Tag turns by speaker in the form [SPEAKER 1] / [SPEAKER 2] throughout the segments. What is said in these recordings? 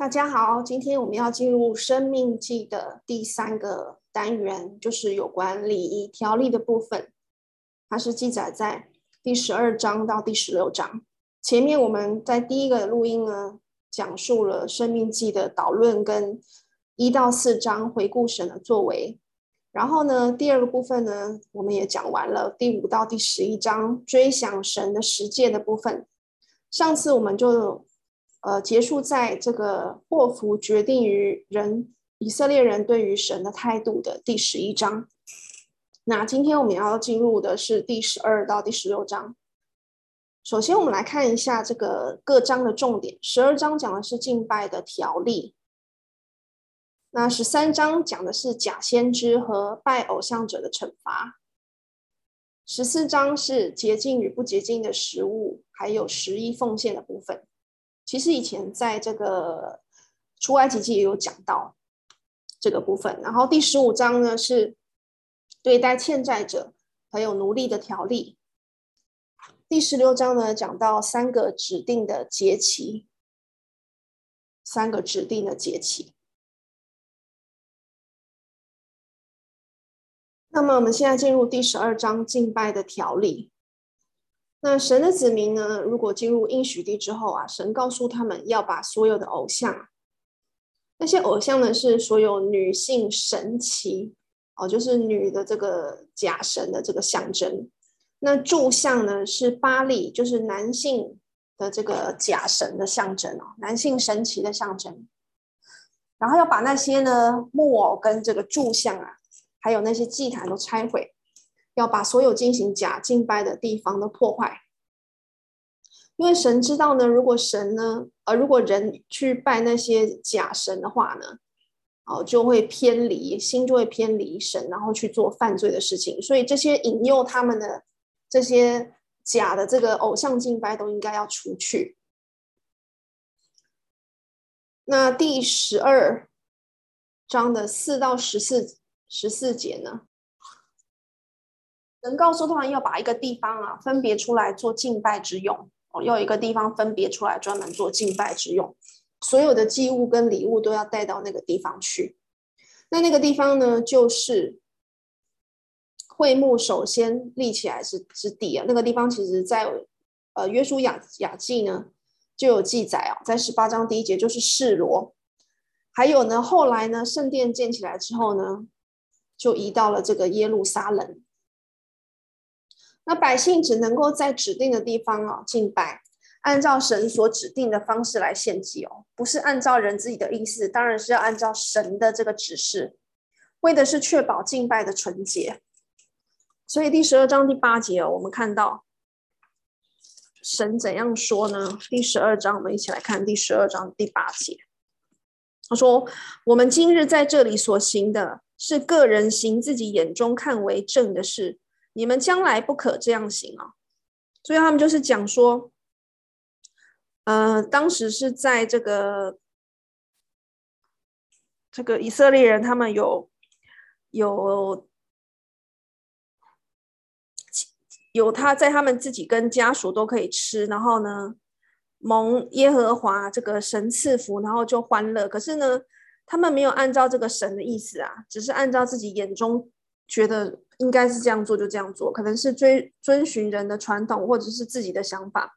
[SPEAKER 1] 大家好，今天我们要进入《生命记》的第三个单元，就是有关礼仪条例的部分。它是记载在第十二章到第十六章。前面我们在第一个录音呢，讲述了《生命记》的导论跟一到四章回顾神的作为。然后呢，第二个部分呢，我们也讲完了第五到第十一章追想神的十诫的部分。上次我们就。呃，结束在这个祸福决定于人以色列人对于神的态度的第十一章。那今天我们要进入的是第十二到第十六章。首先，我们来看一下这个各章的重点。十二章讲的是敬拜的条例，那十三章讲的是假先知和拜偶像者的惩罚。十四章是洁净与不洁净的食物，还有十一奉献的部分。其实以前在这个出埃及记也有讲到这个部分，然后第十五章呢是对待欠债者还有奴隶的条例，第十六章呢讲到三个指定的节期，三个指定的节期。那么我们现在进入第十二章敬拜的条例。那神的子民呢？如果进入应许地之后啊，神告诉他们要把所有的偶像，那些偶像呢是所有女性神奇哦，就是女的这个假神的这个象征。那柱像呢是巴力，就是男性的这个假神的象征哦，男性神奇的象征。然后要把那些呢木偶跟这个柱像啊，还有那些祭坛都拆毁。要把所有进行假敬拜的地方都破坏，因为神知道呢，如果神呢，呃，如果人去拜那些假神的话呢，哦，就会偏离，心就会偏离神，然后去做犯罪的事情。所以这些引诱他们的这些假的这个偶像敬拜都应该要除去。那第十二章的四到十四十四节呢？能告诉他们要把一个地方啊分别出来做敬拜之用哦，要一个地方分别出来专门做敬拜之用，所有的祭物跟礼物都要带到那个地方去。那那个地方呢，就是会幕首先立起来之之地啊。那个地方其实在呃约书亚亚记呢就有记载啊，在十八章第一节就是示罗。还有呢，后来呢圣殿建起来之后呢，就移到了这个耶路撒冷。那百姓只能够在指定的地方哦敬拜，按照神所指定的方式来献祭哦，不是按照人自己的意思，当然是要按照神的这个指示，为的是确保敬拜的纯洁。所以第十二章第八节哦，我们看到神怎样说呢？第十二章，我们一起来看第十二章第八节。他说：“我们今日在这里所行的，是个人行自己眼中看为正的事。”你们将来不可这样行啊！所以他们就是讲说，呃，当时是在这个这个以色列人，他们有有有他在他们自己跟家属都可以吃，然后呢，蒙耶和华这个神赐福，然后就欢乐。可是呢，他们没有按照这个神的意思啊，只是按照自己眼中觉得。应该是这样做，就这样做，可能是追遵循人的传统，或者是自己的想法。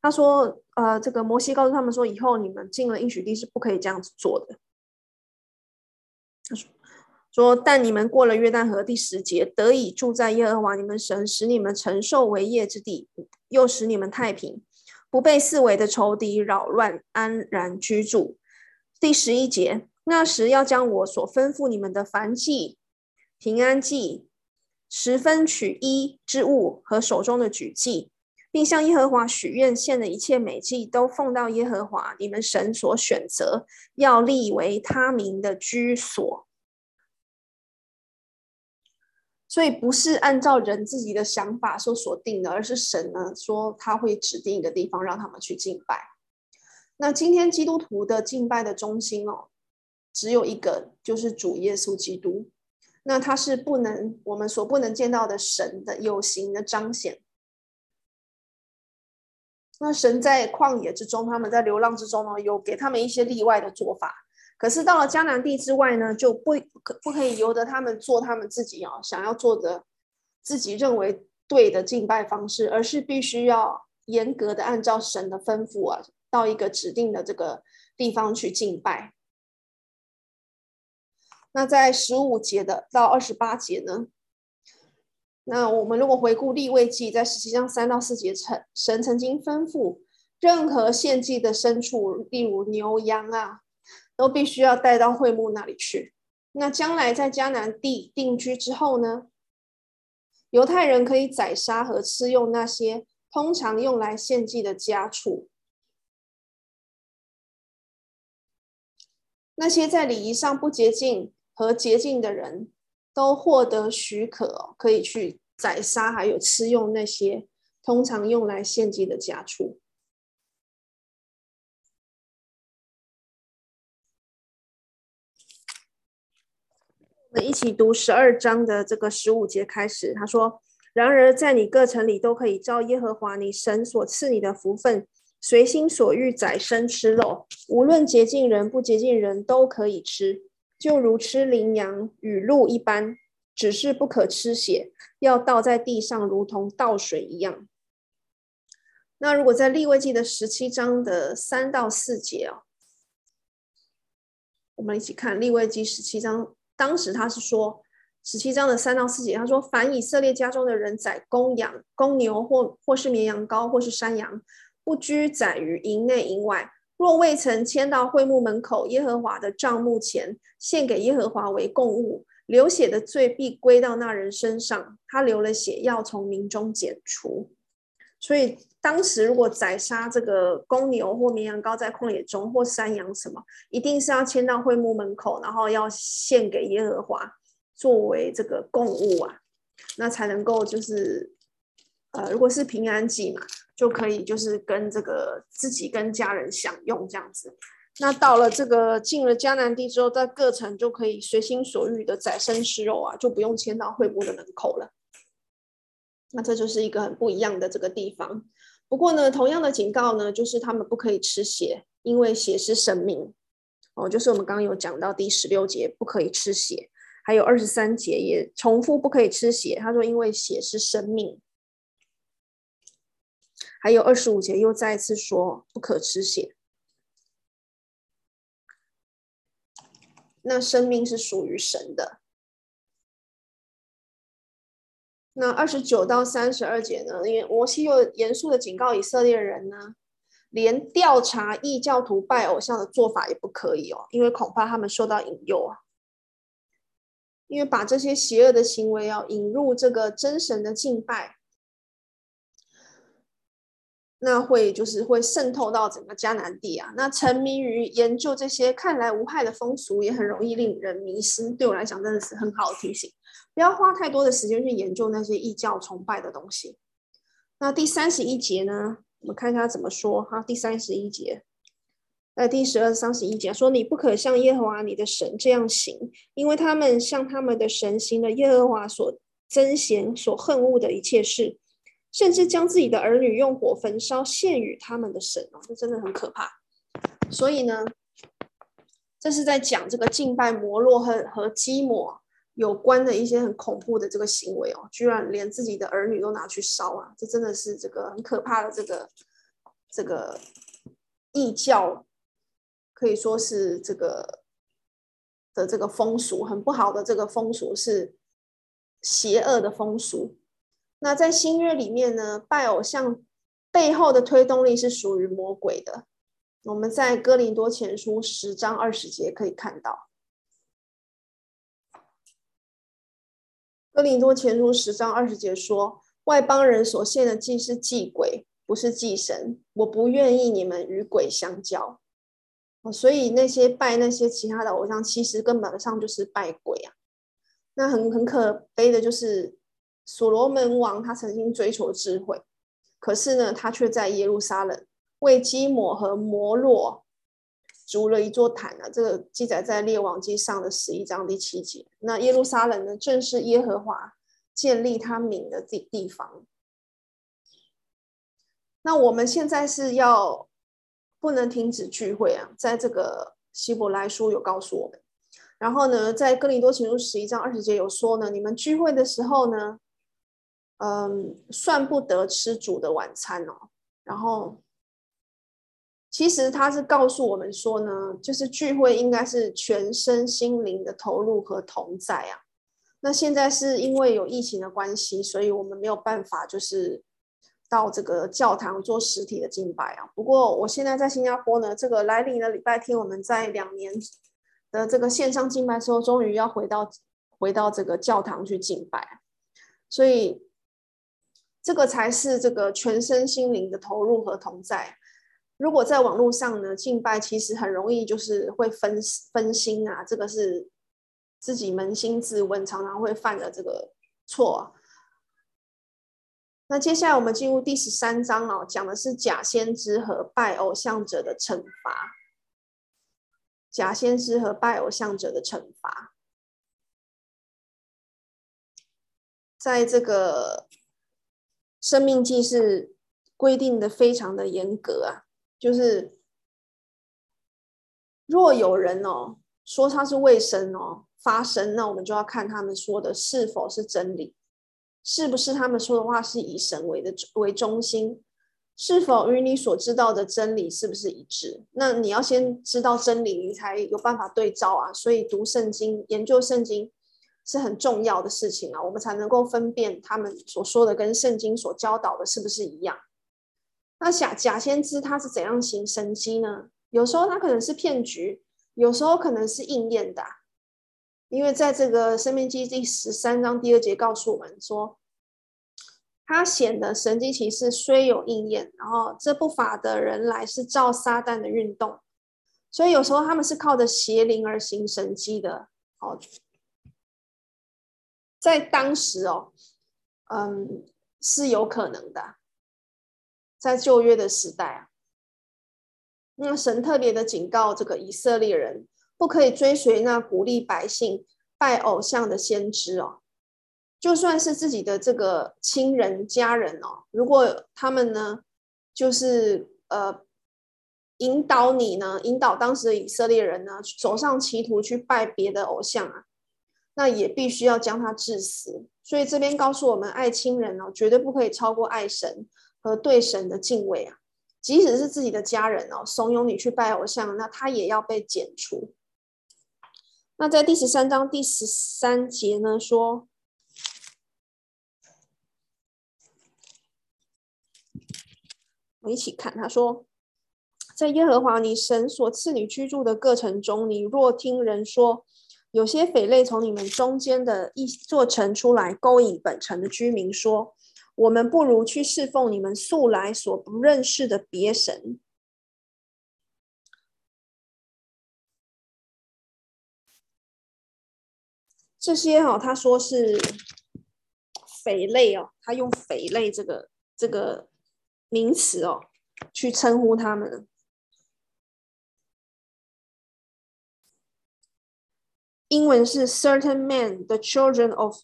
[SPEAKER 1] 他说：“呃，这个摩西告诉他们说，以后你们进了应许地是不可以这样子做的。”他说：“说但你们过了约旦河第十节，得以住在耶和华你们神使你们承受为业之地，又使你们太平，不被四围的仇敌扰乱，安然居住。”第十一节，那时要将我所吩咐你们的燔祭、平安祭。十分取一之物和手中的举祭，并向耶和华许愿献的一切美祭，都奉到耶和华你们神所选择，要立为他名的居所。所以不是按照人自己的想法所锁定的，而是神呢说他会指定一个地方让他们去敬拜。那今天基督徒的敬拜的中心哦，只有一个，就是主耶稣基督。那他是不能，我们所不能见到的神的有形的彰显。那神在旷野之中，他们在流浪之中呢，有给他们一些例外的做法。可是到了迦南地之外呢，就不可不可以由得他们做他们自己啊想要做的、自己认为对的敬拜方式，而是必须要严格的按照神的吩咐啊，到一个指定的这个地方去敬拜。那在十五节的到二十八节呢？那我们如果回顾立位记，在十七章三到四节，神神曾经吩咐，任何献祭的牲畜，例如牛羊啊，都必须要带到会幕那里去。那将来在迦南地定居之后呢，犹太人可以宰杀和吃用那些通常用来献祭的家畜。那些在礼仪上不洁净和洁净的人，都获得许可，可以去宰杀，还有吃用那些通常用来献祭的家畜。我们一起读十二章的这个十五节开始。他说：“然而，在你各城里都可以照耶和华你神所赐你的福分，随心所欲宰牲吃肉，无论洁净人不洁净人都可以吃。”就如吃羚羊与鹿一般，只是不可吃血，要倒在地上，如同倒水一样。那如果在利未记的十七章的三到四节哦，我们一起看利未记十七章，当时他是说十七章的三到四节，他说：凡以色列家中的人宰公羊、公牛或或是绵羊羔或是山羊，不拘宰于营内营外。若未曾迁到会幕门口耶和华的帐幕前，献给耶和华为供物，流血的罪必归到那人身上。他流了血，要从民中剪除。所以当时如果宰杀这个公牛或绵羊羔在旷野中，或山羊什么，一定是要迁到会幕门口，然后要献给耶和华作为这个供物啊，那才能够就是，呃，如果是平安祭嘛。就可以就是跟这个自己跟家人享用这样子。那到了这个进了迦南地之后，在各城就可以随心所欲的宰牲吃肉啊，就不用牵到会幕的门口了。那这就是一个很不一样的这个地方。不过呢，同样的警告呢，就是他们不可以吃血，因为血是生命。哦，就是我们刚刚有讲到第十六节不可以吃血，还有二十三节也重复不可以吃血。他说，因为血是生命。还有二十五节又再一次说不可吃血，那生命是属于神的。那二十九到三十二节呢？因为摩西又严肃的警告以色列人呢，连调查异教徒拜偶像的做法也不可以哦，因为恐怕他们受到引诱啊。因为把这些邪恶的行为要引入这个真神的敬拜。那会就是会渗透到整个迦南地啊。那沉迷于研究这些看来无害的风俗，也很容易令人迷失。对我来讲，真的是很好的提醒，不要花太多的时间去研究那些异教崇拜的东西。那第三十一节呢？我们看一下怎么说哈。第三十一节，在第十二、三十一节说：“你不可向耶和华你的神这样行，因为他们向他们的神行了耶和华所憎嫌、所恨恶的一切事。”甚至将自己的儿女用火焚烧献与他们的神哦，这真的很可怕。所以呢，这是在讲这个敬拜摩洛和和基摩有关的一些很恐怖的这个行为哦，居然连自己的儿女都拿去烧啊！这真的是这个很可怕的这个这个异教，可以说是这个的这个风俗很不好的这个风俗是邪恶的风俗。那在新约里面呢，拜偶像背后的推动力是属于魔鬼的。我们在哥林多前书十章二十节可以看到，哥林多前书十章二十节说：“外邦人所献的祭是祭鬼，不是祭神。我不愿意你们与鬼相交。”所以那些拜那些其他的偶像，其实根本上就是拜鬼啊。那很很可悲的就是。所罗门王他曾经追求智慧，可是呢，他却在耶路撒冷为基抹和摩洛筑了一座坛啊。这个记载在列王记上的十一章第七节。那耶路撒冷呢，正是耶和华建立他名的地地方。那我们现在是要不能停止聚会啊，在这个希伯来书有告诉我们。然后呢，在哥林多前书十一章二十节有说呢，你们聚会的时候呢，嗯，算不得吃主的晚餐哦。然后，其实他是告诉我们说呢，就是聚会应该是全身心灵的投入和同在啊。那现在是因为有疫情的关系，所以我们没有办法就是到这个教堂做实体的敬拜啊。不过我现在在新加坡呢，这个来临的礼拜天，我们在两年。的这个线上敬拜之后，终于要回到回到这个教堂去敬拜，所以这个才是这个全身心灵的投入和同在。如果在网络上呢，敬拜其实很容易就是会分分心啊，这个是自己扪心自问，常常会犯的这个错。那接下来我们进入第十三章哦，讲的是假先知和拜偶像者的惩罚。假先知和拜偶像者的惩罚，在这个生命记是规定的非常的严格啊，就是若有人哦说他是为神哦发声，那我们就要看他们说的是否是真理，是不是他们说的话是以神为的为中心。是否与你所知道的真理是不是一致？那你要先知道真理，你才有办法对照啊。所以读圣经、研究圣经是很重要的事情啊，我们才能够分辨他们所说的跟圣经所教导的是不是一样。那假假先知他是怎样行神迹呢？有时候他可能是骗局，有时候可能是应验的。因为在这个生命记第十三章第二节告诉我们说。他显的神迹奇事虽有应验，然后这不法的人来是照撒旦的运动，所以有时候他们是靠着邪灵而行神迹的。哦，在当时哦，嗯，是有可能的，在旧约的时代啊，那神特别的警告这个以色列人，不可以追随那鼓励百姓拜偶像的先知哦。就算是自己的这个亲人家人哦，如果他们呢，就是呃引导你呢，引导当时的以色列人呢，走上歧途去拜别的偶像啊，那也必须要将他致死。所以这边告诉我们，爱亲人哦，绝对不可以超过爱神和对神的敬畏啊。即使是自己的家人哦，怂恿你去拜偶像，那他也要被剪除。那在第十三章第十三节呢说。我一起看，他说，在耶和华你神所赐你居住的过程中，你若听人说，有些匪类从你们中间的一座城出来，勾引本城的居民，说，我们不如去侍奉你们素来所不认识的别神。这些哦，他说是匪类哦，他用匪类这个这个。名词哦，去称呼他们。英文是 certain men, the children of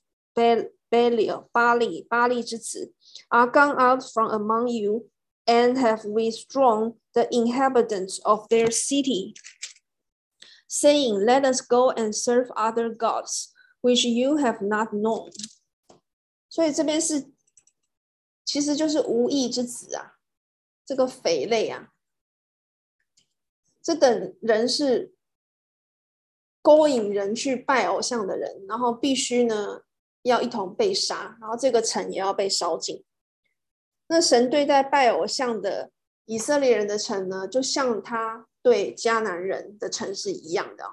[SPEAKER 1] Belial, 巴利巴利之子，are gone out from among you and have withdrawn the inhabitants of their city, saying, Let us go and serve other gods, which you have not known。所以这边是。其实就是无义之子啊，这个匪类啊，这等人是 勾引人去拜偶像的人，然后必须呢要一同被杀，然后这个城也要被烧尽。那神对待拜偶像的以色列人的城呢，就像他对迦南人的城是一样的，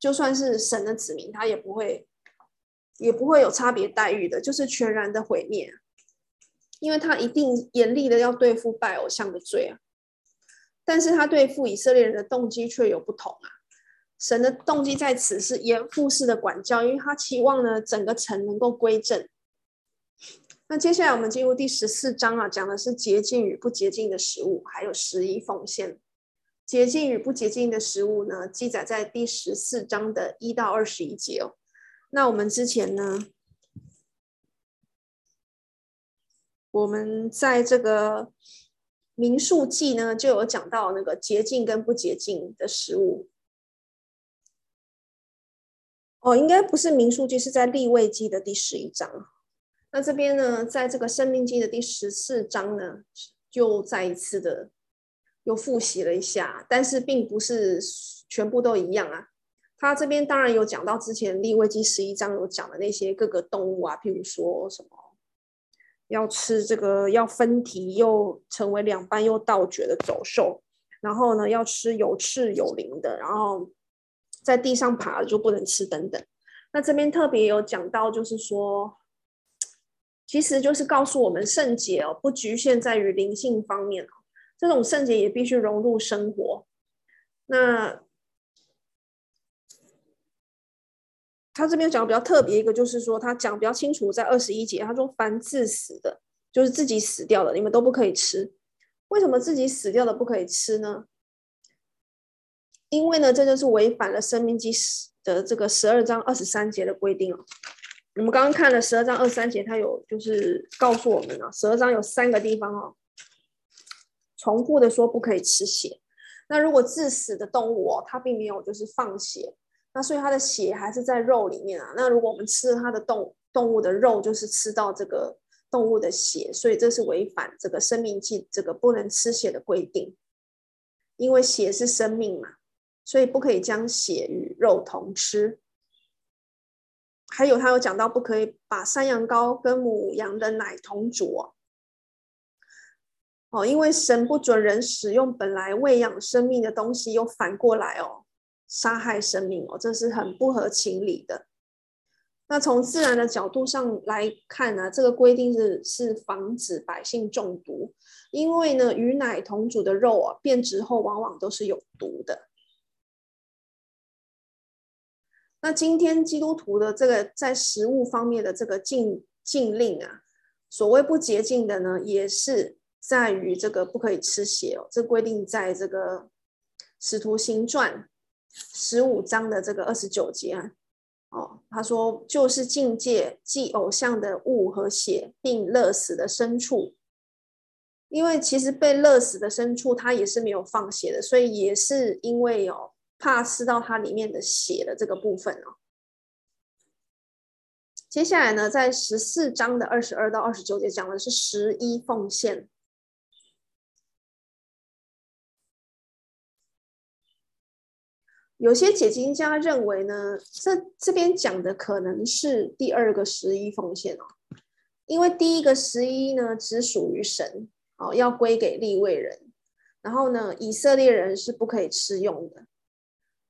[SPEAKER 1] 就算是神的子民，他也不会也不会有差别待遇的，就是全然的毁灭。因为他一定严厉的要对付拜偶像的罪啊，但是他对付以色列人的动机却有不同啊。神的动机在此是严父式的管教，因为他期望呢整个城能够归正。那接下来我们进入第十四章啊，讲的是洁净与不洁净的食物，还有十一奉献。洁净与不洁净的食物呢，记载在第十四章的一到二十一节哦。那我们之前呢，我们在这个民数记呢就有讲到那个洁净跟不洁净的食物。哦，应该不是民数记，是在立位记的第十一章。那这边呢，在这个生命记的第十四章呢，就再一次的又复习了一下，但是并不是全部都一样啊。他这边当然有讲到之前立位记十一章有讲的那些各个动物啊，譬如说什么要吃这个要分蹄又成为两半又倒嚼的走兽，然后呢要吃有翅有鳞的，然后在地上爬的就不能吃等等。那这边特别有讲到，就是说，其实就是告诉我们圣洁哦，不局限在于灵性方面哦，这种圣洁也必须融入生活。那他这边讲的比较特别一个，就是说他讲比较清楚，在二十一节，他说凡自死的，就是自己死掉的，你们都不可以吃。为什么自己死掉的不可以吃呢？因为呢，这就是违反了生命记的这个十二章二十三节的规定哦。我们刚刚看了十二章二十三节，它有就是告诉我们啊，十二章有三个地方哦，重复的说不可以吃血。那如果致死的动物哦，它并没有就是放血。那所以它的血还是在肉里面啊。那如果我们吃了它的动动物的肉，就是吃到这个动物的血，所以这是违反这个生命记这个不能吃血的规定。因为血是生命嘛，所以不可以将血与肉同吃。还有他有讲到不可以把山羊羔跟母羊的奶同煮哦。因为神不准人使用本来喂养生命的东西，又反过来哦。杀害生命哦，这是很不合情理的。那从自然的角度上来看呢，这个规定是是防止百姓中毒，因为呢，与奶同煮的肉啊，变质后往往都是有毒的。那今天基督徒的这个在食物方面的这个禁禁令啊，所谓不洁净的呢，也是在于这个不可以吃血哦。这规定在这个使徒行传。十五章的这个二十九节啊，哦，他说就是禁戒祭偶像的物和血，并勒死的牲畜，因为其实被勒死的牲畜它也是没有放血的，所以也是因为哦怕吃到它里面的血的这个部分哦。接下来呢，在十四章的二十二到二十九节讲的是十一奉献。有些解经家认为呢，这这边讲的可能是第二个十一奉献哦，因为第一个十一呢只属于神哦，要归给立位人，然后呢，以色列人是不可以吃用的。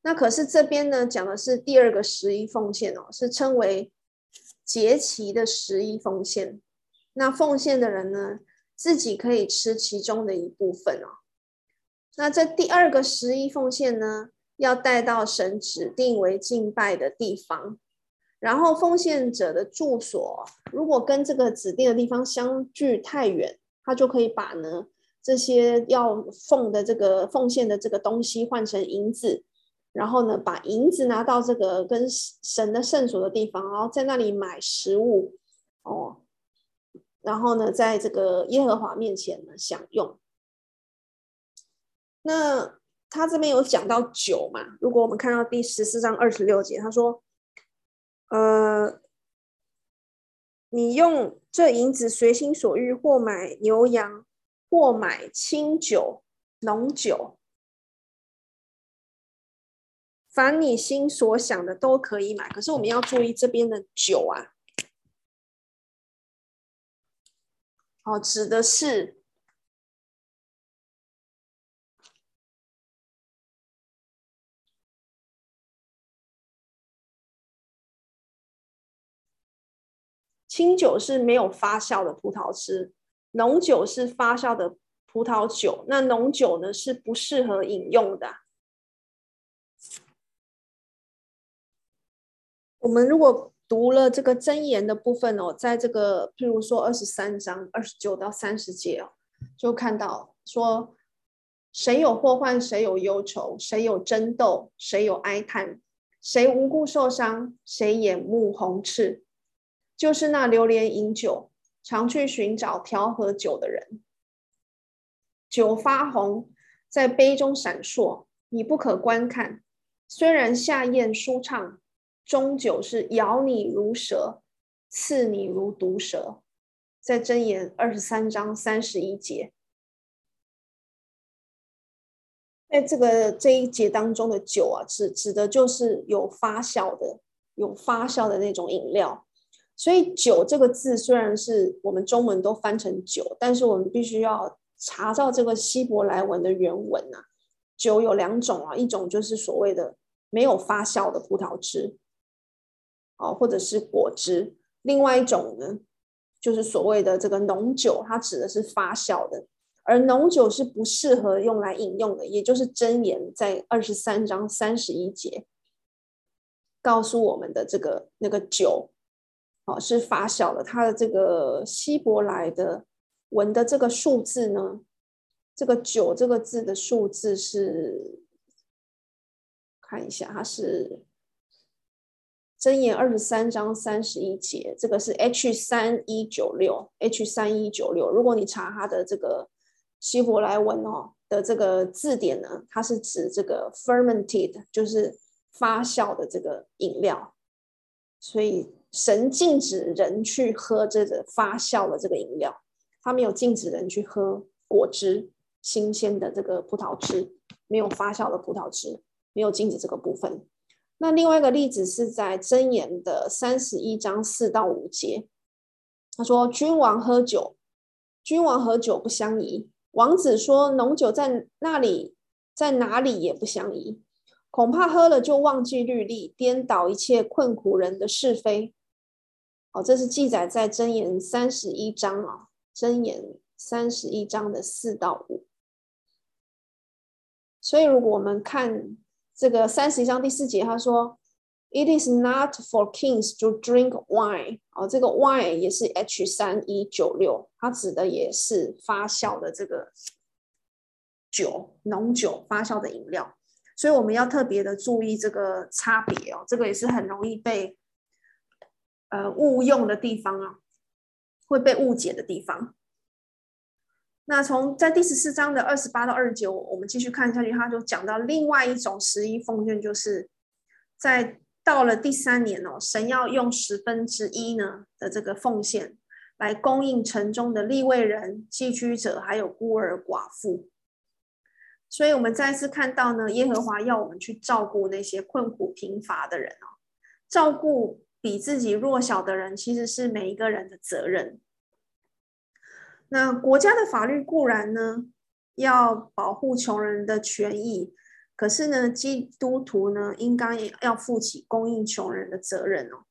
[SPEAKER 1] 那可是这边呢讲的是第二个十一奉献哦，是称为节期的十一奉献。那奉献的人呢，自己可以吃其中的一部分哦。那这第二个十一奉献呢，要带到神指定为敬拜的地方，然后奉献者的住所如果跟这个指定的地方相距太远，他就可以把呢这些要奉的这个奉献的这个东西换成银子，然后呢把银子拿到这个跟神的圣所的地方，然后在那里买食物哦，然后呢在这个耶和华面前呢享用。那。他这边有讲到酒嘛？如果我们看到第十四章二十六节，他说：“呃，你用这银子随心所欲，或买牛羊，或买清酒、浓酒，凡你心所想的都可以买。可是我们要注意这边的酒啊，哦，指的是。”清酒是没有发酵的葡萄汁，浓酒是发酵的葡萄酒。那浓酒呢是不适合饮用的。我们如果读了这个箴言的部分哦，在这个譬如说二十三章二十九到三十节哦，就看到说，谁有祸患，谁有忧愁，谁有争斗，谁有哀叹，谁无故受伤，谁眼目红赤。就是那流连饮酒、常去寻找调和酒的人。酒发红，在杯中闪烁，你不可观看。虽然下咽舒畅，终究是咬你如蛇，刺你如毒蛇。在箴言二十三章三十一节，在这个这一节当中的酒啊，指指的就是有发酵的、有发酵的那种饮料。所以“酒”这个字虽然是我们中文都翻成“酒”，但是我们必须要查到这个希伯来文的原文啊。酒有两种啊，一种就是所谓的没有发酵的葡萄汁，哦，或者是果汁；另外一种呢，就是所谓的这个浓酒，它指的是发酵的。而浓酒是不适合用来饮用的，也就是箴言在二十三章三十一节告诉我们的这个那个酒。哦，是发酵的。它的这个希伯来的文的这个数字呢，这个酒这个字的数字是，看一下，它是箴言二十三章三十一节，这个是 H 三一九六 H 三一九六。如果你查它的这个希伯来文哦的这个字典呢，它是指这个 fermented，就是发酵的这个饮料，所以。神禁止人去喝这个发酵的这个饮料，他没有禁止人去喝果汁、新鲜的这个葡萄汁，没有发酵的葡萄汁，没有禁止这个部分。那另外一个例子是在箴言的三十一章四到五节，他说：“君王喝酒，君王喝酒不相宜；王子说浓酒在那里，在哪里也不相宜。恐怕喝了就忘记律例，颠倒一切困苦人的是非。”哦，这是记载在箴言三十一章啊，箴言三十一章的四到五。所以，如果我们看这个三十一章第四节，他说：“It is not for kings to drink wine。”哦，这个 wine 也是 H 三一九六，它指的也是发酵的这个酒，浓酒发酵的饮料。所以，我们要特别的注意这个差别哦，这个也是很容易被。呃，误用的地方啊，会被误解的地方。那从在第十四章的二十八到二十九，我们继续看下去，他就讲到另外一种十一奉献，就是在到了第三年哦，神要用十分之一呢的这个奉献来供应城中的立位人、寄居者，还有孤儿寡妇。所以，我们再次看到呢，耶和华要我们去照顾那些困苦贫乏的人哦，照顾。比自己弱小的人，其实是每一个人的责任。那国家的法律固然呢，要保护穷人的权益，可是呢，基督徒呢，应该也要负起供应穷人的责任哦。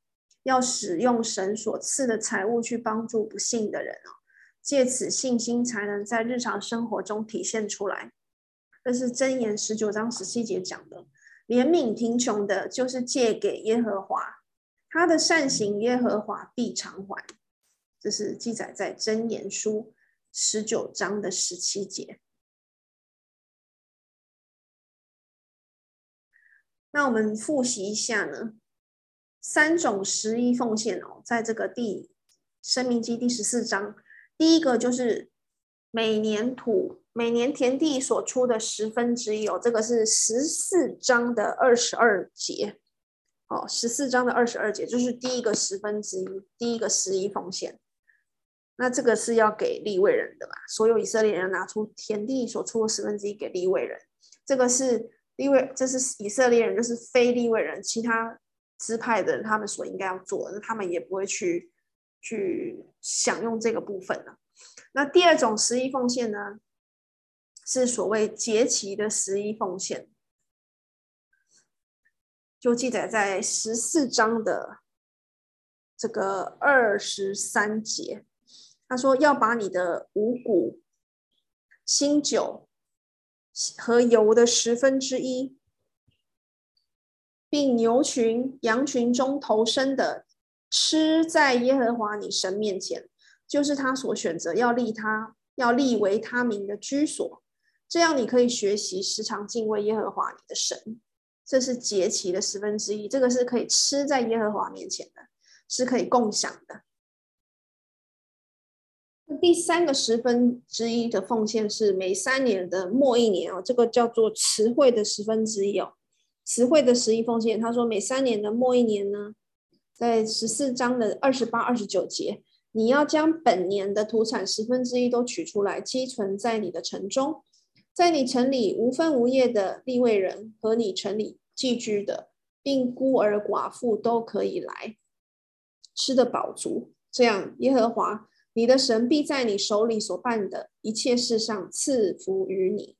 [SPEAKER 1] 要使用神所赐的财物去帮助不幸的人哦，借此信心才能在日常生活中体现出来。这是箴言十九章十七节讲的：怜悯贫穷的，就是借给耶和华。他的善行，耶和华必偿还。这是记载在箴言书十九章的十七节。那我们复习一下呢，三种十一奉献哦，在这个第生命记第十四章，第一个就是每年土每年田地所出的十分之一哦，这个是十四章的二十二节。哦，十四章的二十二节就是第一个十分之一，第一个十一奉献。那这个是要给利未人的吧？所有以色列人拿出田地所出的十分之一给利未人。这个是利未，这是以色列人，就是非利未人，其他支派的人他们所应该要做的，他们也不会去去享用这个部分了。那第二种十一奉献呢，是所谓节期的十一奉献。就记载在十四章的这个二十三节，他说要把你的五谷、新酒和油的十分之一，并牛群、羊群中头生的，吃在耶和华你神面前，就是他所选择要立他要立为他名的居所，这样你可以学习时常敬畏耶和华你的神。这是节期的十分之一，这个是可以吃在耶和华面前的，是可以共享的。第三个十分之一的奉献是每三年的末一年哦，这个叫做词汇的十分之一哦，词汇的十一奉献。他说每三年的末一年呢，在十四章的二十八、二十九节，你要将本年的土产十分之一都取出来，积存在你的城中，在你城里无分无业的立位人和你城里寄居的，并孤儿寡妇都可以来，吃得饱足。这样，耶和华你的神必在你手里所办的一切事上赐福于你。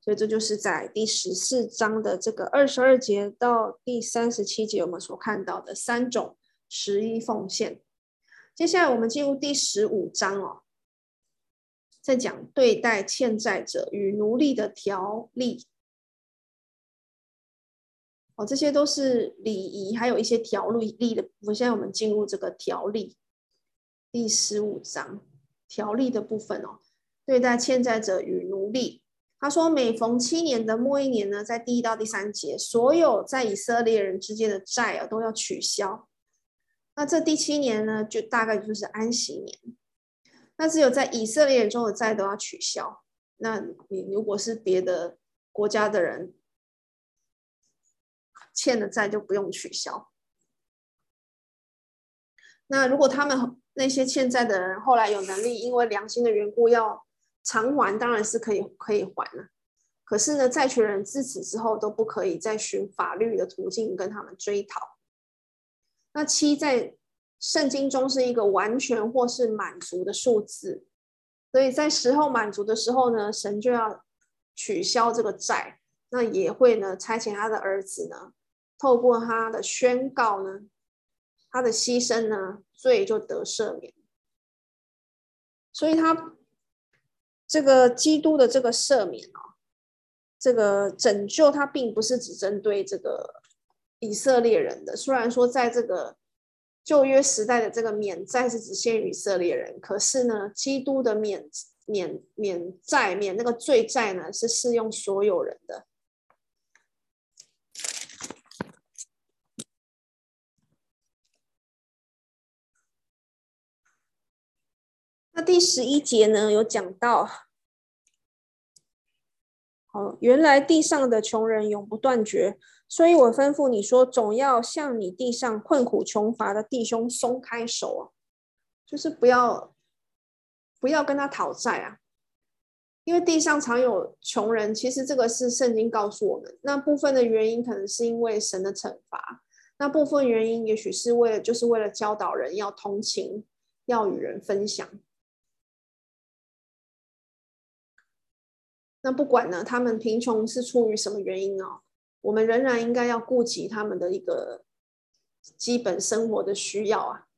[SPEAKER 1] 所以，这就是在第十四章的这个二十二节到第三十七节，我们所看到的三种十一奉献。接下来，我们进入第十五章哦，在讲对待欠债者与奴隶的条例。哦，这些都是礼仪，还有一些条例例的部分。现在我们进入这个条例，第十五章条例的部分哦。对待欠债者与奴隶，他说，每逢七年的末一年呢，在第一到第三节，所有在以色列人之间的债啊，都要取消。那这第七年呢，就大概就是安息年。那只有在以色列人中的债都要取消。那你如果是别的国家的人，欠的债就不用取消。那如果他们那些欠债的人后来有能力，因为良心的缘故要偿还，当然是可以可以还了。可是呢，债权人自此之后都不可以再循法律的途径跟他们追讨。那七在圣经中是一个完全或是满足的数字，所以在时候满足的时候呢，神就要取消这个债，那也会呢差遣他的儿子呢。透过他的宣告呢，他的牺牲呢，罪就得赦免。所以他这个基督的这个赦免哦，这个拯救他并不是只针对这个以色列人的。虽然说在这个旧约时代的这个免债是只限于以色列人，可是呢，基督的免免免债免那个罪债呢，是适用所有人的。那第十一节呢，有讲到，好，原来地上的穷人永不断绝，所以我吩咐你说，总要向你地上困苦穷乏的弟兄松开手啊，就是不要不要跟他讨债啊，因为地上常有穷人。其实这个是圣经告诉我们，那部分的原因可能是因为神的惩罚，那部分原因也许是为了就是为了教导人要同情，要与人分享。那不管呢，他们贫穷是出于什么原因哦，我们仍然应该要顾及他们的一个基本生活的需要啊。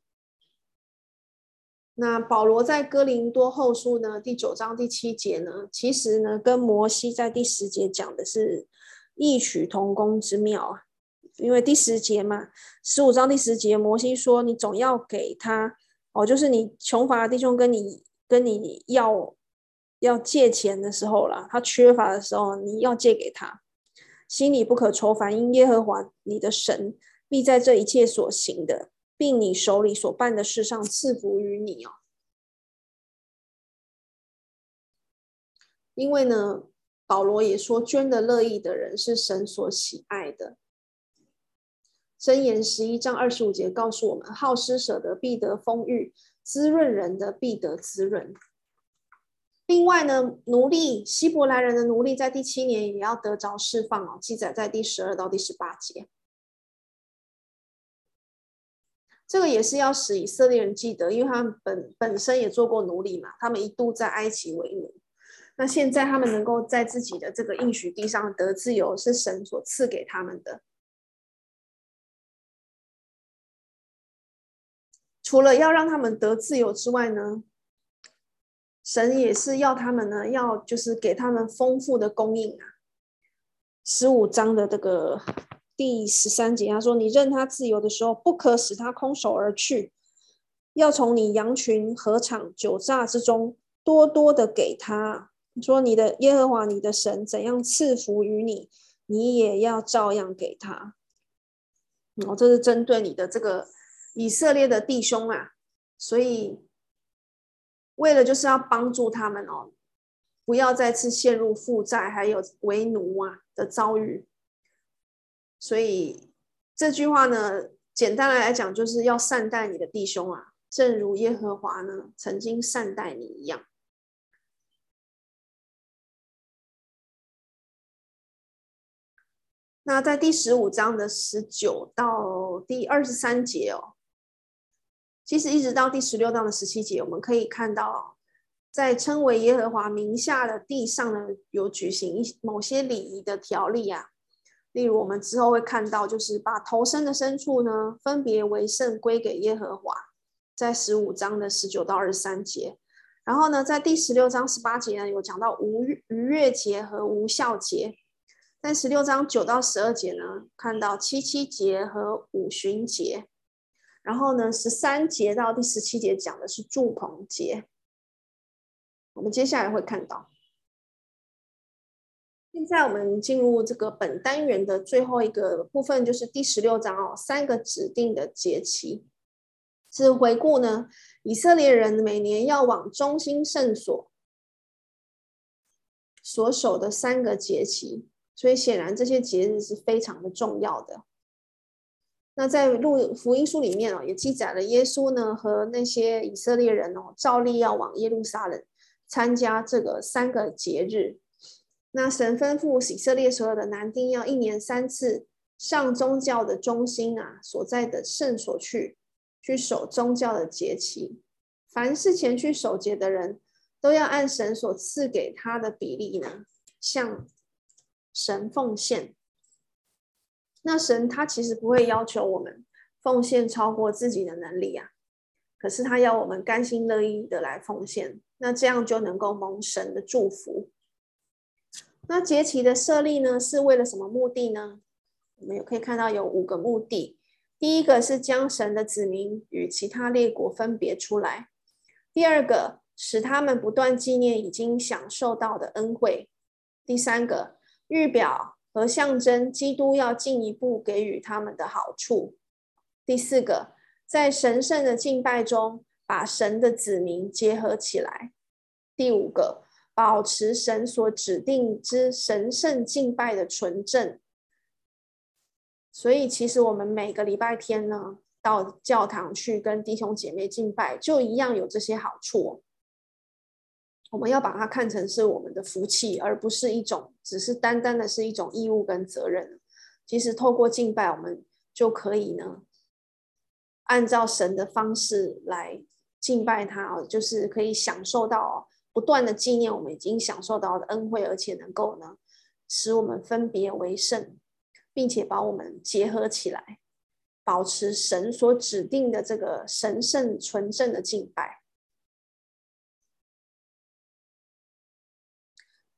[SPEAKER 1] 那保罗在哥林多后书呢第九章第七节呢，其实呢跟摩西在第十节讲的是异曲同工之妙啊，因为第十节嘛，十五章第十节，摩西说你总要给他哦，就是你穷乏的弟兄跟你跟你要。要借钱的时候了，他缺乏的时候，你要借给他，心里不可愁烦，因耶和华你的神必在这一切所行的，并你手里所办的事上赐福于你哦。因为呢，保罗也说，捐的乐意的人是神所喜爱的。箴言十一章二十五节告诉我们：好施舍的必得丰裕，滋润人的必得滋润。另外呢，奴隶希伯来人的奴隶在第七年也要得着释放哦，记载在第十二到第十八节。这个也是要使以色列人记得，因为他们本本身也做过奴隶嘛，他们一度在埃及为奴。那现在他们能够在自己的这个应许地上得自由，是神所赐给他们的。除了要让他们得自由之外呢，神也是要他们呢，要就是给他们丰富的供应啊。十五章的这个第十三节，他说：“你任他自由的时候，不可使他空手而去，要从你羊群、禾场、酒榨之中多多的给他。说你的耶和华你的神怎样赐福于你，你也要照样给他。”哦，这是针对你的这个以色列的弟兄啊，所以。为了就是要帮助他们哦，不要再次陷入负债还有为奴啊的遭遇。所以这句话呢，简单的来讲，就是要善待你的弟兄啊，正如耶和华呢曾经善待你一样。那在第十五章的十九到第二十三节哦，其实一直到第十六章的十七节，我们可以看到，在称为耶和华名下的地上呢，有举行一某些礼仪的条例啊。例如，我们之后会看到，就是把头生的牲畜呢，分别为圣归给耶和华，在十五章的十九到二十三节。然后呢，在第十六章十八节呢，有讲到无逾越节和无酵节。在十六章九到十二节呢，看到七七节和五旬节，然后呢，十三节到第十七节讲的是祝棚节。我们接下来会看到，现在我们进入这个本单元的最后一个部分，就是第十六章哦，三个指定的节期，是回顾呢，以色列人每年要往中心圣所所守的三个节期。所以显然这些节日是非常的重要的。那在路福音书里面哦，也记载了耶稣呢和那些以色列人哦，照例要往耶路撒冷参加这个三个节日。那神吩咐以色列所有的男丁要一年三次上宗教的中心啊所在的圣所去，去守宗教的节期。凡是前去守节的人，都要按神所赐给他的比例呢，向神奉献，那神他其实不会要求我们奉献超过自己的能力啊，可是他要我们甘心乐意的来奉献，那这样就能够蒙神的祝福。那节期的设立呢，是为了什么目的呢？我们也可以看到有五个目的。第一个是将神的子民与其他列国分别出来；第二个，使他们不断纪念已经享受到的恩惠；第三个。预表和象征基督要进一步给予他们的好处。第四个，在神圣的敬拜中，把神的子民结合起来。第五个，保持神所指定之神圣敬拜的纯正。所以，其实我们每个礼拜天呢，到教堂去跟弟兄姐妹敬拜，就一样有这些好处。我们要把它看成是我们的福气，而不是一种只是单单的是一种义务跟责任。其实透过敬拜，我们就可以呢，按照神的方式来敬拜他哦，就是可以享受到不断的纪念我们已经享受到的恩惠，而且能够呢，使我们分别为圣，并且把我们结合起来，保持神所指定的这个神圣纯正的敬拜。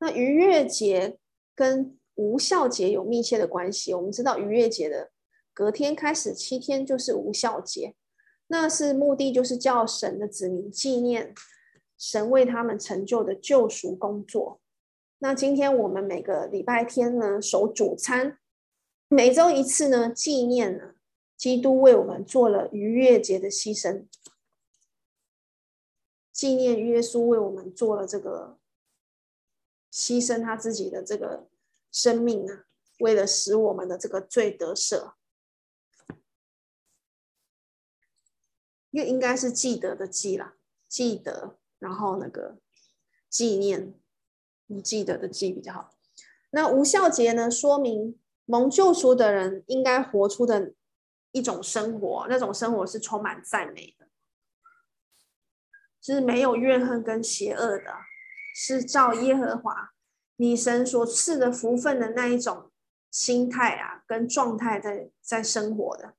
[SPEAKER 1] 那逾越节跟无效节有密切的关系。我们知道逾越节的隔天开始七天就是无效节，那是目的就是叫神的子民纪念神为他们成就的救赎工作。那今天我们每个礼拜天呢，守主餐，每周一次呢，纪念呢基督为我们做了逾越节的牺牲，纪念耶稣为我们做了这个。牺牲他自己的这个生命啊，为了使我们的这个罪得赦，又应该是记得的记啦，记得，然后那个纪念，你记得的记比较好。那无效节呢，说明蒙救赎的人应该活出的一种生活，那种生活是充满赞美的，是没有怨恨跟邪恶的。是照耶和华你神所赐的福分的那一种心态啊，跟状态在在生活的。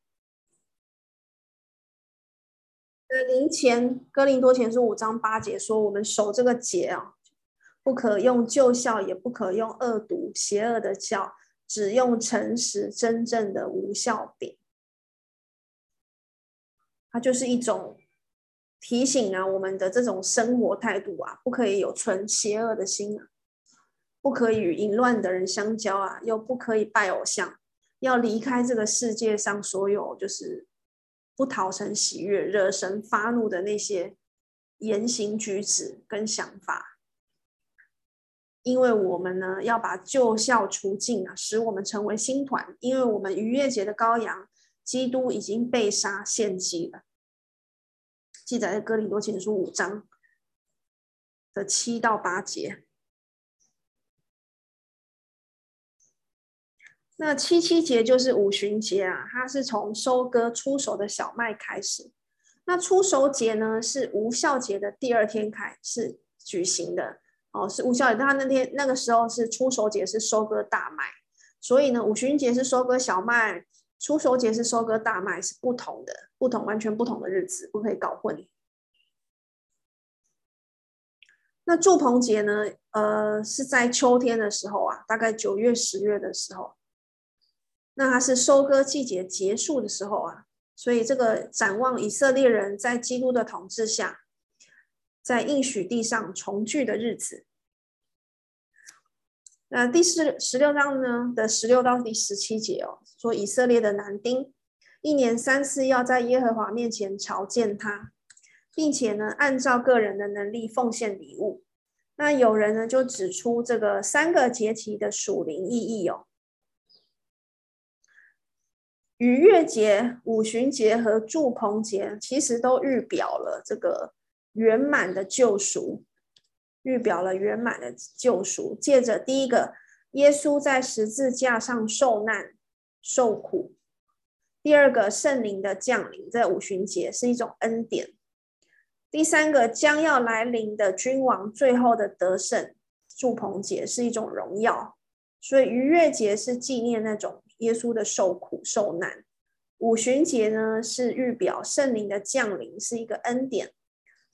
[SPEAKER 1] 呃，林前哥林多前书五章八节说，我们守这个节啊，不可用旧孝，也不可用恶毒邪恶的酵，只用诚实真正的无酵饼。它就是一种。提醒啊，我们的这种生活态度啊，不可以有存邪恶的心啊，不可以与淫乱的人相交啊，又不可以拜偶像，要离开这个世界上所有就是不讨神喜悦、惹神发怒的那些言行举止跟想法，因为我们呢要把旧酵除尽啊，使我们成为新团。因为我们逾越节的羔羊基督已经被杀献祭了，记载在哥林多前书五章的七到八节。那七七节就是五旬节啊，它是从收割出手的小麦开始。那出手节呢，是无效节的第二天开始举行的哦，是无效节。他那天那个时候是出手节，是收割大麦，所以呢，五旬节是收割小麦，初熟节是收割大麦，是不同的，不同完全不同的日子，不可以搞混。那祝棚节呢，呃，是在秋天的时候啊，大概九月、十月的时候，那它是收割季节结束的时候啊。所以，这个展望以色列人在基督的统治下，在应许地上重聚的日子。那第四十六章呢的十六到第十七节哦，说以色列的男丁一年三次要在耶和华面前朝见他，并且呢按照个人的能力奉献礼物。那有人呢就指出这个三个节期的属灵意义哦。逾越节、五旬节和住棚节，其实都预表了这个圆满的救赎，预表了圆满的救赎。借着第一个，耶稣在十字架上受难受苦；第二个，圣灵的降临，在五旬节是一种恩典；第三个，将要来临的君王最后的得胜，祝棚节是一种荣耀。所以逾越节是纪念那种。耶稣的受苦受难，五旬节呢是预表圣灵的降临，是一个恩典；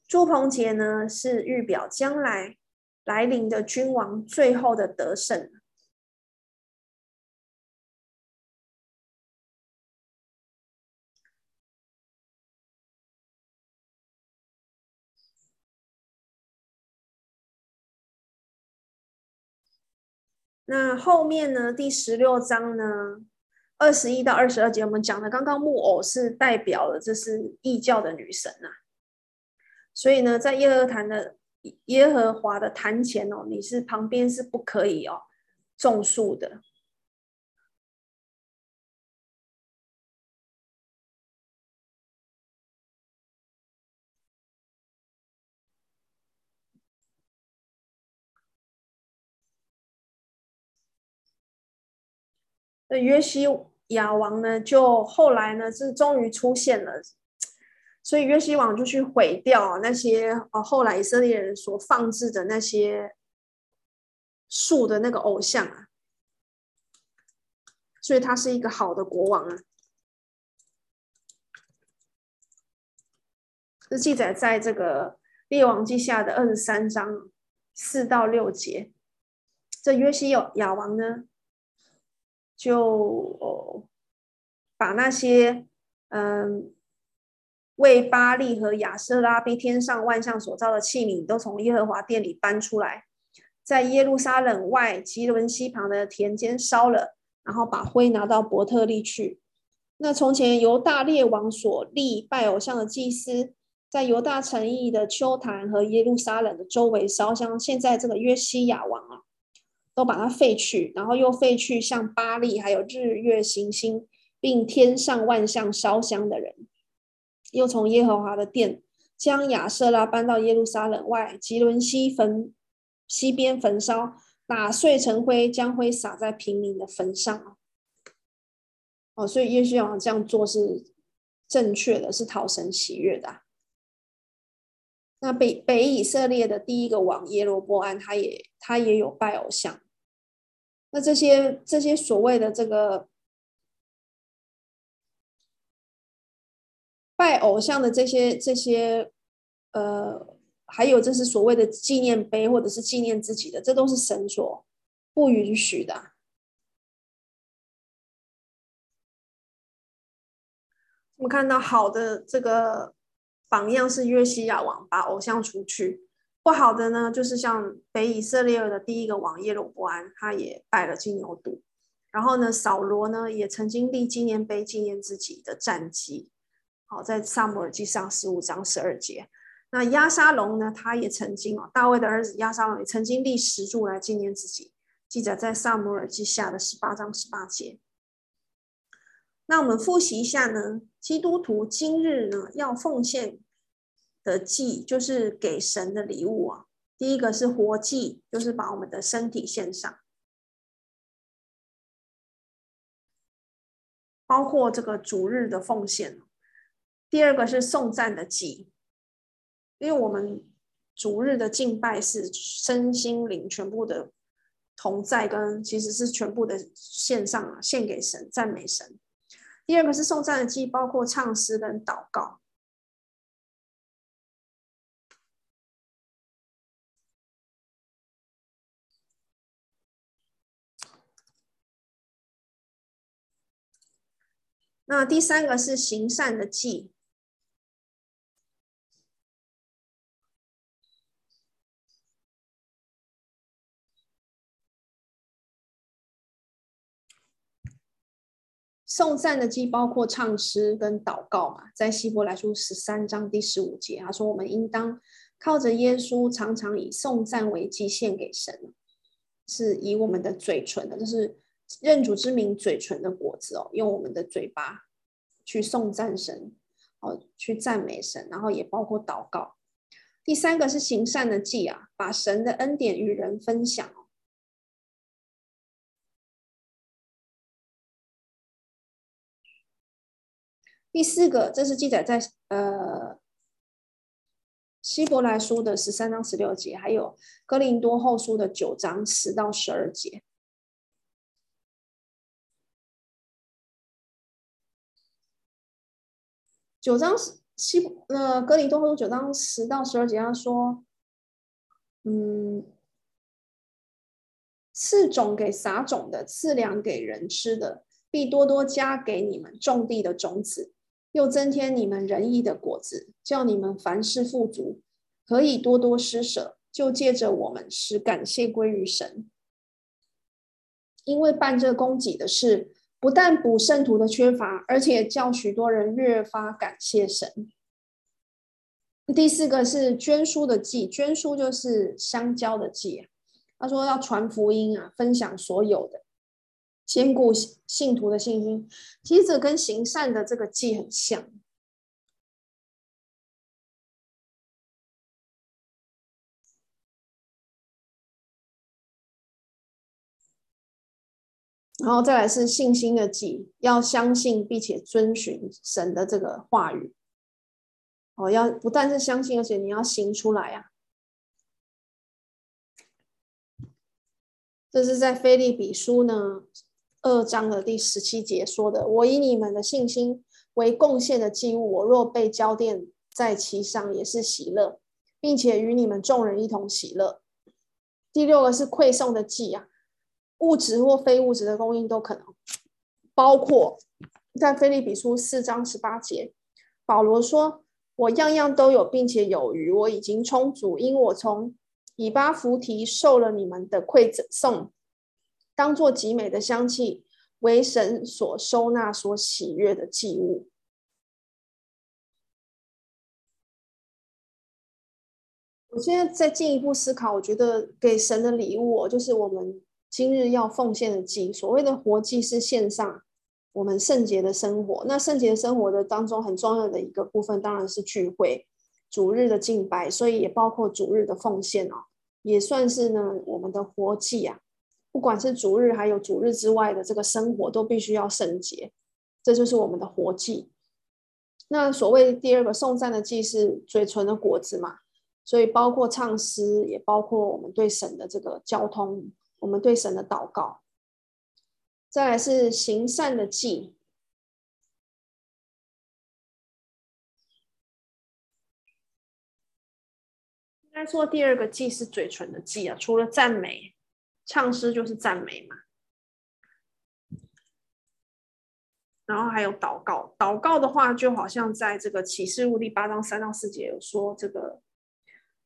[SPEAKER 1] 住棚节呢是预表将来来临的君王最后的得胜。那后面呢？第十六章呢，二十一到二十二节，我们讲的刚刚木偶是代表了这是异教的女神啊，所以呢，在耶和坛的耶和华的坛前哦，你是旁边是不可以哦种树的。那约西亚王呢？就后来呢，是终于出现了，所以约西王就去毁掉那些哦，后来以色列人所放置的那些树的那个偶像啊，所以他是一个好的国王啊。是记载在这个列王记下的二十三章四到六节。这约西亚王呢？就，把那些嗯为巴力和亚舍拉逼天上万象所造的器皿，都从耶和华殿里搬出来，在耶路撒冷外吉伦西旁的田间烧了，然后把灰拿到伯特利去。那从前犹大列王所立拜偶像的祭司，在犹大城邑的邱坛和耶路撒冷的周围烧香。现在这个约西亚王啊。都把它废去，然后又废去像巴力，还有日月行星，并天上万象烧香的人，又从耶和华的殿将亚瑟拉搬到耶路撒冷外吉伦西坟西边焚烧，打碎成灰，将灰撒在平民的坟上。哦，所以耶西亚这样做是正确的，是讨神喜悦的。那北北以色列的第一个王耶罗波安，他也他也有拜偶像。那这些这些所谓的这个拜偶像的这些这些呃，还有这是所谓的纪念碑或者是纪念自己的，这都是神所不允许的。我们看到好的这个榜样是约西亚王把偶像除去。不好的呢，就是像北以色列的第一个王耶罗波安，他也拜了金牛犊。然后呢，扫罗呢也曾经立纪念碑纪念自己的战绩。好，在撒母耳记上十五章十二节。那亚沙龙呢，他也曾经哦，大卫的儿子亚沙龙也曾经立石柱来纪念自己，记载在撒母耳记下的十八章十八节。那我们复习一下呢，基督徒今日呢要奉献的祭，就是给神的礼物啊。第一个是活祭，就是把我们的身体献上，包括这个主日的奉献。第二个是颂赞的祭。因为我们主日的敬拜是身心灵全部的同在，跟其实是全部的献上啊，献给神，赞美神。第二个是颂赞的祭，包括唱诗跟祷告。那第三个是行善的祭。颂赞的祭包括唱诗跟祷告嘛，在希伯来书十三章第十五节，他说：“我们应当靠着耶稣，常常以颂赞为祭献给神，是以我们的嘴唇的，就是认主之名嘴唇的果子哦，用我们的嘴巴去颂赞神，哦，去赞美神，然后也包括祷告。第三个是行善的祭啊，把神的恩典与人分享。”第四个，这是记载在呃希伯来书的十三章十六节，还有哥林多后书的九章十到十二节。九章希呃哥林多后书九章十到十二节，他说，嗯，赐种给撒种的，赐粮给人吃的，必多多加给你们种地的种子。又增添你们仁义的果子，叫你们凡事富足，可以多多施舍，就借着我们使感谢归于神。因为办这供给的事，不但补圣徒的缺乏，而且叫许多人越发感谢神。第四个是捐书的祭，捐书就是相交的祭。他说要传福音啊，分享所有的。坚固信徒的信心，其实这跟行善的这个祭很像。然后再来是信心的祭，要相信并且遵循神的这个话语。哦，要不但是相信，而且你要行出来呀、啊。这是在腓立比书呢。二章的第十七节说的：“我以你们的信心为贡献的祭物，我若被浇奠在其上，也是喜乐，并且与你们众人一同喜乐。”第六个是馈送的祭啊，物质或非物质的供应都可能，包括在腓立比书四章十八节，保罗说：“我样样都有，并且有余，我已经充足，因我从以巴弗提受了你们的馈送。”当做极美的香气，为神所收纳、所喜悦的祭物。我现在再进一步思考，我觉得给神的礼物，就是我们今日要奉献的祭。所谓的活祭是献上我们圣洁的生活。那圣洁生活的当中，很重要的一个部分，当然是聚会、主日的敬拜，所以也包括主日的奉献哦，也算是呢我们的活祭啊。不管是主日还有主日之外的这个生活，都必须要圣洁，这就是我们的活祭。那所谓第二个颂赞的祭是嘴唇的果子嘛，所以包括唱诗，也包括我们对神的这个交通，我们对神的祷告。再来是行善的祭，应该说第二个祭是嘴唇的祭啊，除了赞美。唱诗就是赞美嘛，然后还有祷告。祷告的话，就好像在这个启示录第八章三到四节有说，这个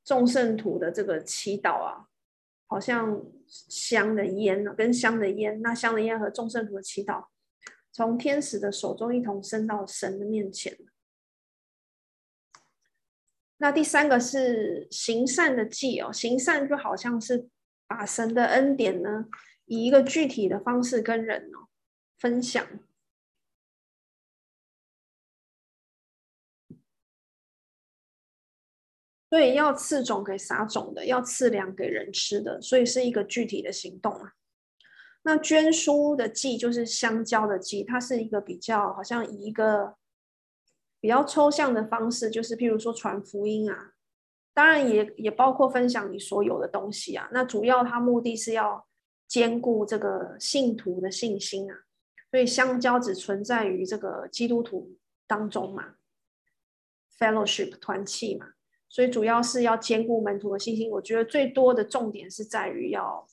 [SPEAKER 1] 众圣徒的这个祈祷啊，好像香的烟呢，跟香的烟，那香的烟和众圣徒的祈祷，从天使的手中一同升到神的面前。那第三个是行善的祭哦，行善就好像是把神的恩典呢，以一个具体的方式跟人哦分享。对，要赐种给撒种的，要赐粮给人吃的，所以是一个具体的行动啊。那捐书的祭就是相交的祭，它是一个比较好像以一个比较抽象的方式，就是譬如说传福音啊，当然也也包括分享你所有的东西啊。那主要它目的是要兼顾这个信徒的信心啊，所以相交只存在于这个基督徒当中嘛，fellowship 团契嘛。所以主要是要兼顾门徒的信心，我觉得最多的重点是在于要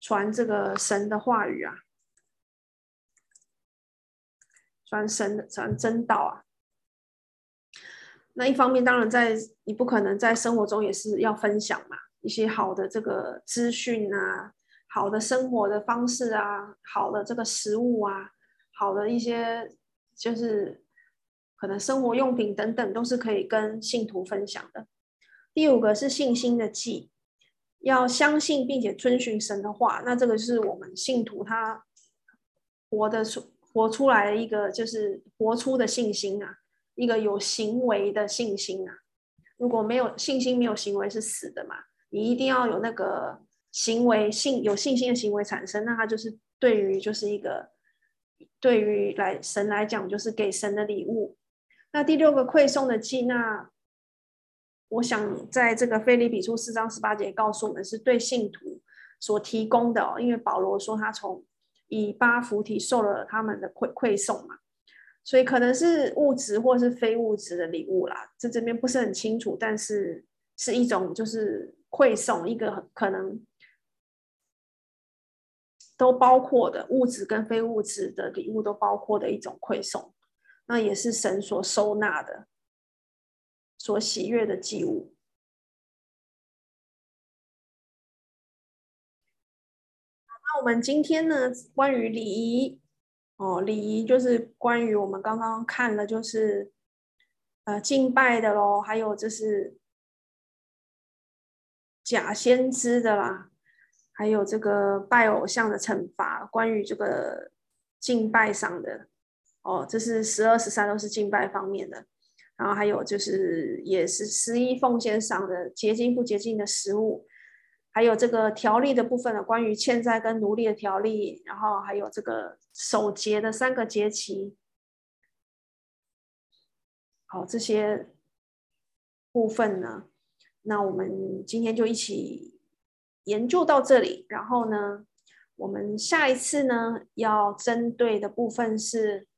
[SPEAKER 1] 传这个神的话语啊，传神的传真道啊。那一方面，当然在你不可能在生活中也是要分享嘛，一些好的这个资讯啊，好的生活的方式啊，好的这个食物啊，好的一些就是。可能生活用品等等都是可以跟信徒分享的。第五个是信心的记，要相信并且遵循神的话。那这个是我们信徒他活的出活出来的一个就是活出的信心啊，一个有行为的信心啊。如果没有信心，没有行为是死的嘛。你一定要有那个行为信有信心的行为产生，那它就是对于就是一个对于来神来讲就是给神的礼物。那第六个馈送的祭，那我想在这个腓立比书四章十八节告诉我们，是对信徒所提供的哦。因为保罗说他从以巴弗提受了他们的馈馈送嘛，所以可能是物质或是非物质的礼物啦，这这边不是很清楚，但是是一种就是馈送，一个可能都包括的物质跟非物质的礼物都包括的一种馈送。那也是神所收纳的，所喜悦的祭物。那我们今天呢，关于礼仪哦，礼仪就是关于我们刚刚看了，就是呃敬拜的喽，还有就是假先知的啦，还有这个拜偶像的惩罚，关于这个敬拜上的。哦，这是十二十三都是敬拜方面的，然后还有就是也是十一奉献上的洁净不洁净的食物，还有这个条例的部分呢，关于欠债跟奴隶的条例，然后还有这个守节的三个节期，好，这些部分呢，那我们今天就一起研究到这里，然后呢，我们下一次呢要针对的部分是。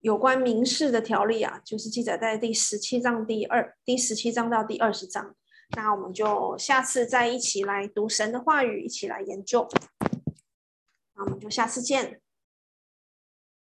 [SPEAKER 1] 有关民事的条例啊，就是记载在第十七章第二第十七章到第二十章。那我们就下次再一起来读神的话语，一起来研究。那我们就下次见。